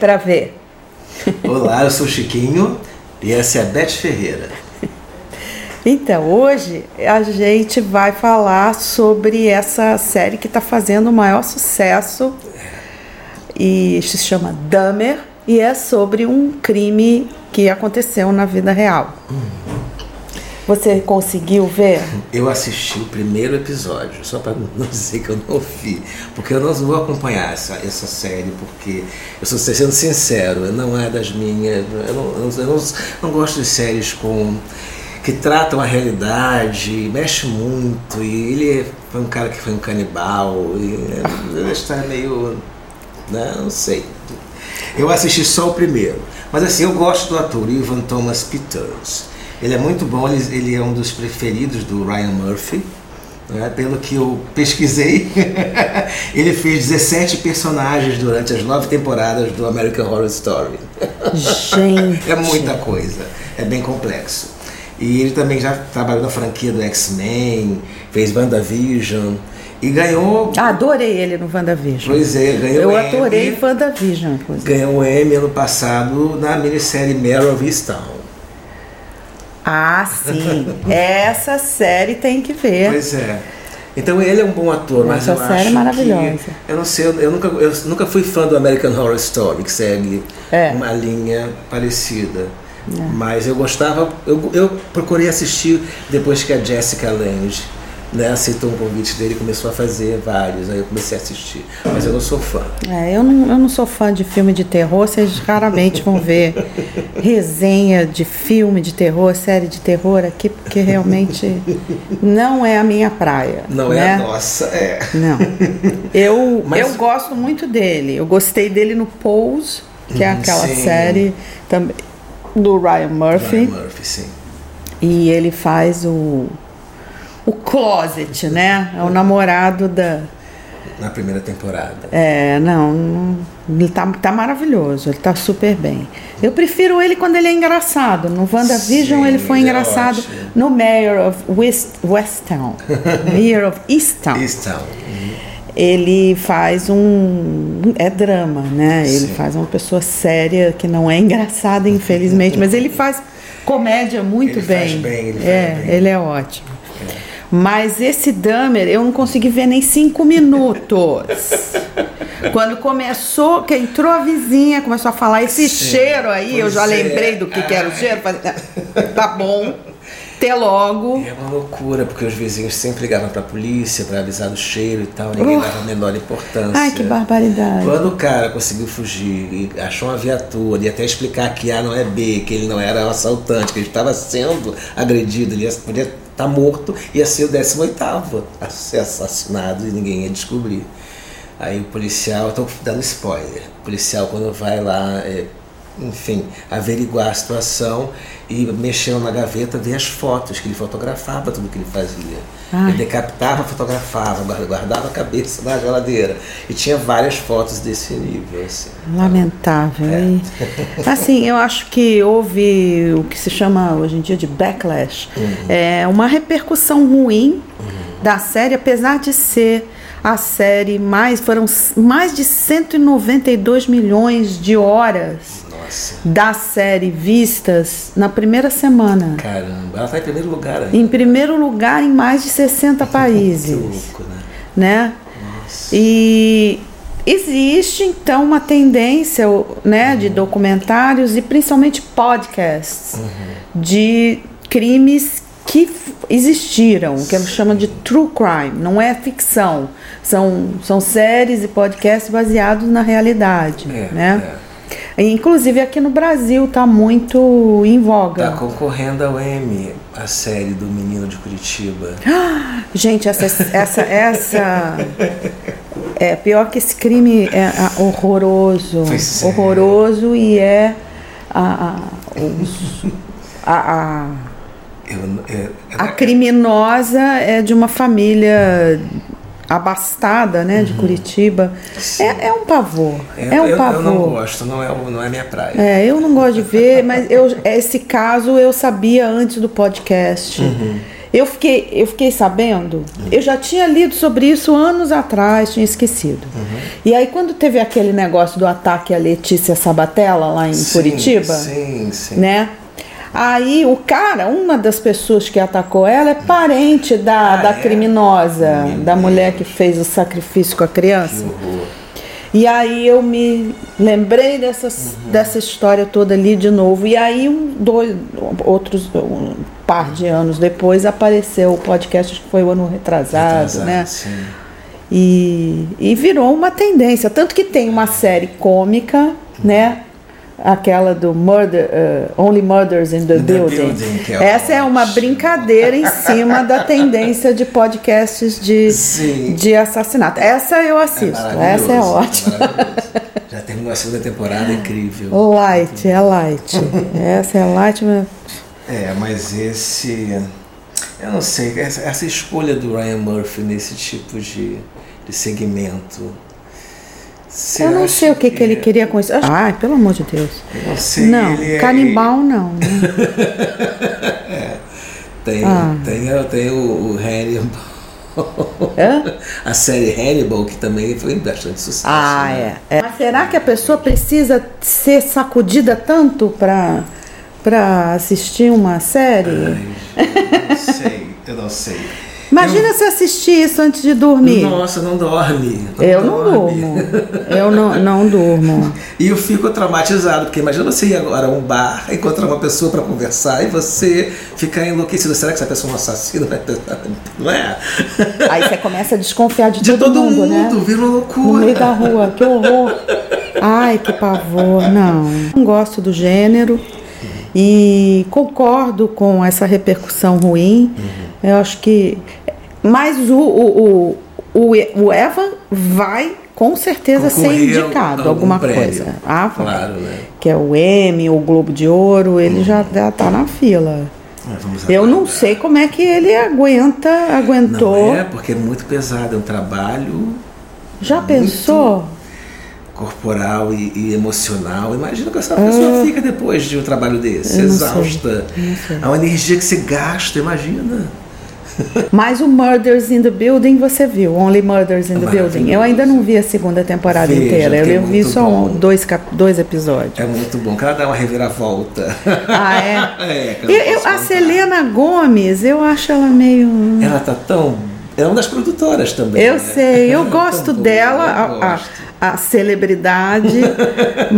para ver. Olá, eu sou o Chiquinho e essa é a Beth Ferreira. Então, hoje a gente vai falar sobre essa série que está fazendo o maior sucesso e se chama Dahmer e é sobre um crime que aconteceu na vida real. Você conseguiu ver? Eu assisti o primeiro episódio, só para não dizer que eu não vi, porque eu não vou acompanhar essa, essa série, porque eu estou sendo sincero, não é das minhas. Eu não, eu não, não gosto de séries com que tratam a realidade, mexe muito, e ele foi um cara que foi um canibal, e ele está meio. Né, não sei. Eu assisti só o primeiro. Mas assim, eu gosto do ator, Ivan Thomas Peters. Ele é muito bom, ele, ele é um dos preferidos do Ryan Murphy. Né? Pelo que eu pesquisei, ele fez 17 personagens durante as nove temporadas do American Horror Story. Gente! é muita coisa, é bem complexo. E ele também já trabalhou na franquia do X-Men, fez WandaVision e ganhou. Ah, adorei ele no WandaVision. Pois é, ganhou Eu adorei WandaVision. Inclusive. Ganhou o Emmy ano passado na minissérie Mare of Easttown. Ah, sim. Essa série tem que ver. Pois é. Então ele é um bom ator, mas Essa eu série acho é maravilhosa. que eu não sei, eu nunca, eu nunca fui fã do American Horror Story que segue É. uma linha parecida. Mas eu gostava, eu, eu procurei assistir depois que a Jessica Lange né, aceitou um convite dele e começou a fazer vários. Aí eu comecei a assistir. Mas eu não sou fã. É, eu, não, eu não sou fã de filme de terror, vocês raramente vão ver resenha de filme de terror, série de terror aqui, porque realmente não é a minha praia. Não né? é a nossa, é. Não. Eu, Mas- eu gosto muito dele. Eu gostei dele no Pose, que é Uhum, aquela sim. série também do Ryan Murphy. Ryan Murphy, sim. E ele faz o, o Closet, né? É o namorado da. Na primeira temporada. É, não, ele tá, tá maravilhoso, ele tá super bem. Eu prefiro ele quando ele é engraçado. No WandaVision Sim, ele foi engraçado. ótimo. no Mayor of West, Westtown, Mayor of Easttown, Easttown. ele faz um. É drama, né? Ele Sim. faz uma pessoa séria que não é engraçada, infelizmente, mas ele faz comédia muito Ele bem. faz bem, ele faz é, bem. ele é ótimo. Mas esse Dahmer, eu não consegui ver nem cinco minutos. Quando começou, que entrou a vizinha, começou a falar esse Sim, cheiro aí, eu já é. lembrei do que, que era o cheiro. Falei, "Ah, tá bom, até logo. É uma loucura, porque os vizinhos sempre ligavam pra polícia pra avisar do cheiro e tal, ninguém Uh. dava a menor importância. Ai, que barbaridade. Quando o cara conseguiu fugir e achou uma viatura e até explicar que A não é B, que ele não era um assaltante, que ele estava sendo agredido, ele ia- podia estar morto, ia ser o 18 a ser assassinado e ninguém ia descobrir. Aí o policial, estou dando spoiler, o policial quando vai lá, é, enfim, averiguar a situação e mexendo na gaveta, vê as fotos, que ele fotografava tudo que ele fazia. Ai. Ele decapitava, fotografava, guarda- guardava a cabeça na geladeira. E tinha várias fotos desse nível. Assim. Lamentável. E, assim, eu acho que houve o que se chama hoje em dia de backlash. É uma repercussão ruim da série, apesar de ser a série mais. Foram mais de 192 milhões de horas Nossa, da série vistas na primeira semana. caramba. Ela está em primeiro lugar aí. Em primeiro lugar em mais de 60 Que países louco, né? né? Nossa. E existe então uma tendência, né, de documentários e principalmente podcasts de crimes que existiram, que eles chamam de true crime, não é ficção, são, são séries e podcasts baseados na realidade, É, né? é. Inclusive aqui no Brasil está muito em voga. Tá concorrendo ao Emmy, a série do Menino de Curitiba. Gente, essa, essa, essa. É pior que esse crime é ah, horroroso. É. Horroroso e é. A, a, os- a, a, Eu, é, a criminosa é de uma família abastada, né, de Curitiba. É, é um pavor. é, É um eu, pavor. eu não gosto, não é, não é minha praia. É, eu não gosto de ver, mas eu, esse caso eu sabia antes do podcast. Uhum. Eu fiquei, eu fiquei sabendo, eu já tinha lido sobre isso anos atrás, tinha esquecido. Uhum. E aí quando teve aquele negócio do ataque à Letícia Sabatella lá em Sim, Curitiba, Sim, sim. né? Aí o cara, uma das pessoas que atacou ela é parente da, Ah, da é? criminosa, Meu da mulher que fez o sacrifício com a criança. E aí eu me lembrei dessa, Uhum. dessa história toda ali de novo. E aí, um, dois, outros, um par de anos depois, apareceu o podcast, acho que foi o ano retrasado, Retrasado, né? Sim. E, e virou uma tendência. Tanto que tem uma série cômica, né? Aquela do Murder, uh, Only Murders in the, In the Building. Building, que é Essa é uma brincadeira em cima da tendência de podcasts de, Sim. de assassinato. Essa eu assisto, essa é maravilhoso, ótima. maravilhoso. Já terminou a segunda temporada incrível. Light, é light. Essa é light, mas É, mas esse. Eu não sei, essa, essa escolha do Ryan Murphy nesse tipo de, de segmento. Você eu não sei o que, que ele queria com isso. Ai, pelo amor de Deus. Eu não sei. Não, ele é- canibal não. né? Tem, Ah. tem, tem o, o Hannibal. Hã? A série Hannibal, que também foi bastante sucesso. Ah, né? é. é. Mas será que a pessoa precisa ser sacudida tanto para para assistir uma série? Ai, eu não sei, eu não sei. Imagina se assistir isso antes de dormir. Nossa, não dorme. eu não dorme. durmo. Eu não, não durmo. E eu fico traumatizado, porque imagina você ir agora a um bar, encontrar uma pessoa para conversar e você ficar enlouquecido. Será que essa pessoa é um assassino? Não é? Aí você começa a desconfiar de, De todo, todo mundo, né? mundo, vira uma No loucura. meio da rua, que horror. Ai, que pavor. Não, não gosto do gênero e concordo com essa repercussão ruim. Eu acho que. Mas o, o, o, o, Evan vai com certeza ser indicado algum alguma prêmio. coisa. Ah. Claro, né? Que é o Emmy, o Globo de Ouro, ele já, já tá na fila. Vamos Eu não sei como é que ele aguenta, aguentou. Não é, porque é muito pesado, é um trabalho Já pensou? corporal e, e emocional. Imagina que essa pessoa fica depois de um trabalho desse, sei, exausta. sei. É uma energia que você gasta, imagina. Mas o Murders in the Building você viu, Only Murders in the Building. Eu ainda não vi a segunda temporada Veja, inteira. é Eu vi só um- dois, dois episódios. É muito bom. Cada dá uma reviravolta. Ah, é? é, eu Eu- eu- a. Selena Gomes, eu acho ela meio. Ela tá tão. Ela é uma das produtoras também. Eu né? sei, eu gosto boa, dela, eu a, a- gosto. a celebridade,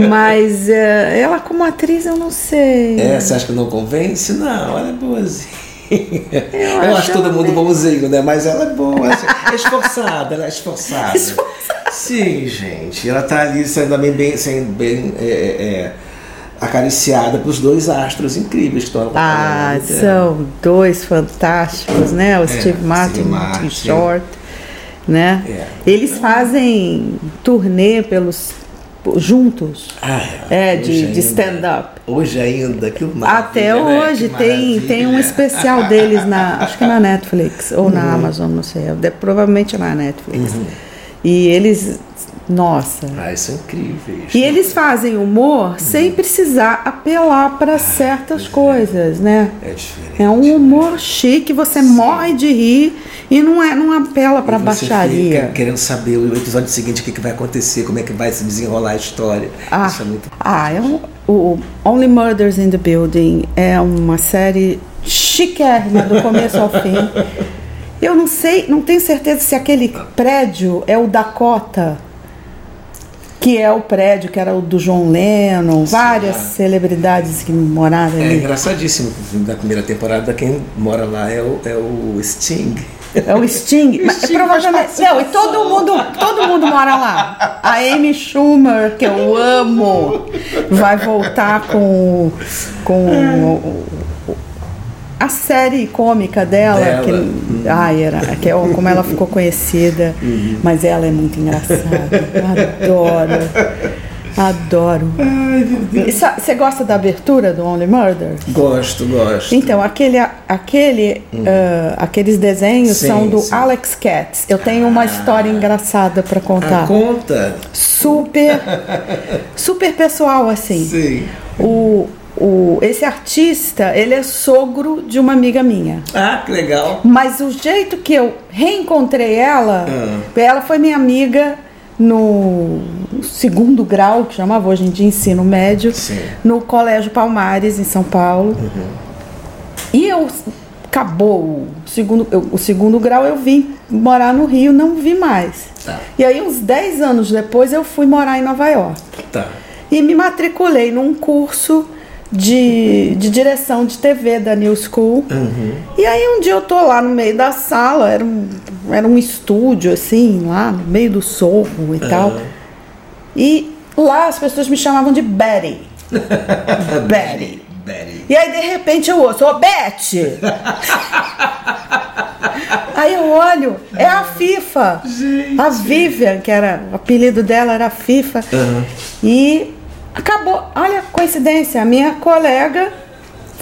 mas eh, ela como atriz eu não sei. É, você acha que não convence? Não, ela é boazinha. Eu, acho acho todo ela mundo bem- bonzinho, né? Mas ela é boa. assim, É esforçada, ela é esforçada. Sim, gente. Ela tá ali sendo bem, bem, sendo bem é, é, é, acariciada pelos dois astros incríveis que estão Ah, dela. são dois fantásticos, né? O Steve Steve Martin e o Martin Martin. Short, né? É. Eles fazem turnê pelos juntos, Ah, é, de, de ainda- stand-up. Hoje ainda, que maravilha, Até né? hoje tem, tem um especial deles na, acho que na Netflix ou na Amazon, não sei, de- provavelmente na Netflix. E eles, nossa, Ah, são incríveis. e eles fazem humor sem precisar apelar para certas coisas, né? É diferente. É um humor chique, você morre de rir e não, é, não apela para baixaria. fica querendo saber o episódio seguinte, o que, que vai acontecer, como é que vai se desenrolar a história. Ah, Isso é muito. ah, é um, o Only Murders in the Building é uma série chiquérrima do começo ao fim. Eu não sei, não tenho certeza se aquele prédio é o Dakota, que é o prédio que era o do John Lennon, várias celebridades que moraram É ali. engraçadíssimo. O filme da primeira temporada, quem mora lá é o, é o Sting. É o Sting. Mas Sting provavelmente. Não, e todo mundo, todo mundo mora lá. A Amy Schumer, que eu amo, vai voltar com, com o- o- a série cômica dela. Dela. Que, ai, era, que é como ela ficou conhecida. Mas ela é muito engraçada. Adoro. Adoro. Você gosta da abertura do Only Murder? Gosto, gosto. Então, aquele, aquele, ah, aqueles desenhos Sim, são do sim. Alex Katz. Eu tenho uma história engraçada para contar. conta. Super, super pessoal, assim. Sim. O, o, esse artista, ele é sogro de uma amiga minha. Ah, que legal. Mas o jeito que eu reencontrei ela, Ah. ela foi minha amiga no segundo grau, que chamava hoje em dia ensino médio, Sim. no Colégio Palmares, em São Paulo. E eu acabou o segundo, eu- o segundo grau, eu vim morar no Rio, não vi mais. Tá. E aí, uns 10 anos depois, eu fui morar em Nova York. Tá. E me matriculei num curso de, de direção de TV da New School. E aí um dia eu tô lá no meio da sala, era um, era um estúdio assim, lá no meio do sorro e tal. E lá as pessoas me chamavam de Betty. Betty. Betty. E aí de repente eu ouço, ô Betty! aí eu olho, é a FIFA. A Vivian, que era, o apelido dela era FIFA. E acabou, olha a coincidência, a minha colega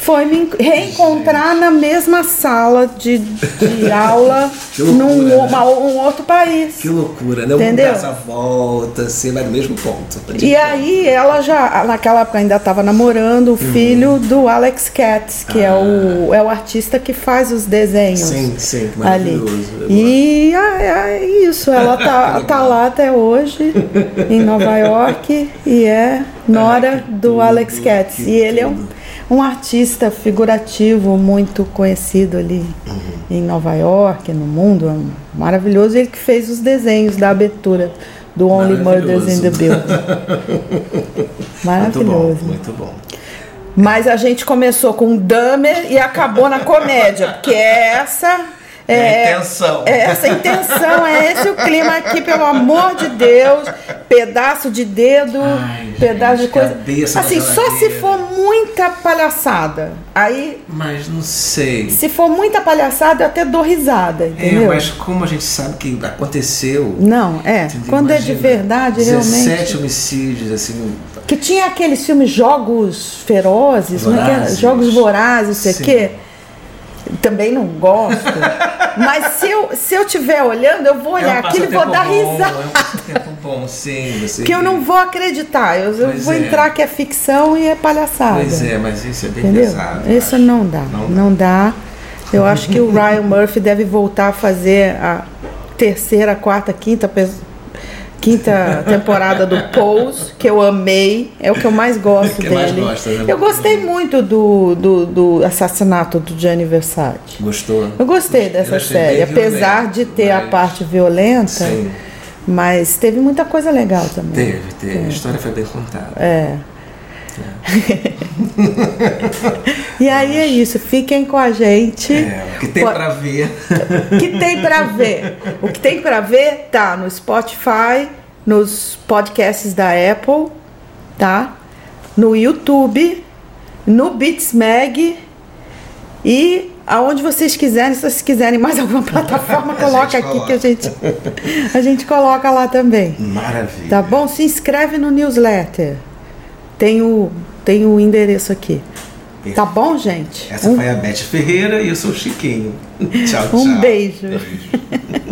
foi me reencontrar na mesma sala de, de aula loucura, num né? uma- um outro país. Que loucura, né? Entendeu? essa volta, você vai no mesmo ponto. E aí ela já, naquela época ainda estava namorando o filho do Alex Katz, que é, o, é o artista que faz os desenhos. Sim, sim, que Ali. maravilhoso. E ah, é isso, ela tá, tá lá até hoje, em Nova York, e é nora do tudo, Alex Katz. E ele é um. Um artista figurativo muito conhecido ali Uhum. em Nova York, no mundo, é um maravilhoso. Ele que fez os desenhos da abertura do Only Murders in the Maravilhoso. Building. Muito Maravilhoso. bom, muito bom. Mas a gente começou com Dahmer e acabou na comédia, porque é essa. É a intenção. É essa intenção, é esse o clima aqui, pelo amor de Deus. Pedaço de dedo, Ai, pedaço gente, de coisa. Assim, só se for muita palhaçada. Aí, Mas não sei. se for muita palhaçada, eu até dou risada, É, entendeu? mas como a gente sabe que aconteceu. Não, é. entendeu? Quando é de Imagina, verdade, 17 realmente. homicídios, assim. Que tinha aqueles filmes Jogos Ferozes, é que era? Vorazes. Jogos Vorazes, sei o quê. Também não gosto. Mas se eu, se eu estiver olhando, eu vou olhar é um aquilo e vou dar bom, risada. É um passatempo bom, sim. Você... Porque eu não vou acreditar. Eu, eu vou é. entrar que é ficção e é palhaçada. Pois é, mas isso é bem Entendeu? pesado. Isso não dá. Não Não dá. dá. Eu acho que o Ryan Murphy deve voltar a fazer a terceira, quarta, quinta, quinta temporada do Pose, que eu amei. É o que eu mais gosto Que dele. mais gosta, né? Eu gostei muito do, do, do assassinato do Gianni Versace. Gostou? Eu gostei Eu dessa achei série, apesar violento, de ter a mas- parte violenta, Sim. mas teve muita coisa legal também. Teve, teve. A história foi bem contada. É. e aí é isso, fiquem com a gente. É, o que tem pra ver. O que tem pra ver? O que tem pra ver tá no Spotify, nos podcasts da Apple, tá? No YouTube, no Beats Mag e aonde vocês quiserem, se vocês quiserem mais alguma plataforma, coloca aqui coloca. que a gente a gente coloca lá também. Maravilha. Tá bom? Se inscreve no newsletter. Tem o, tem o endereço aqui. Tá bom, gente? Essa Um, foi a Beth Ferreira e eu sou o Chiquinho. Tchau, tchau. um beijo. beijo.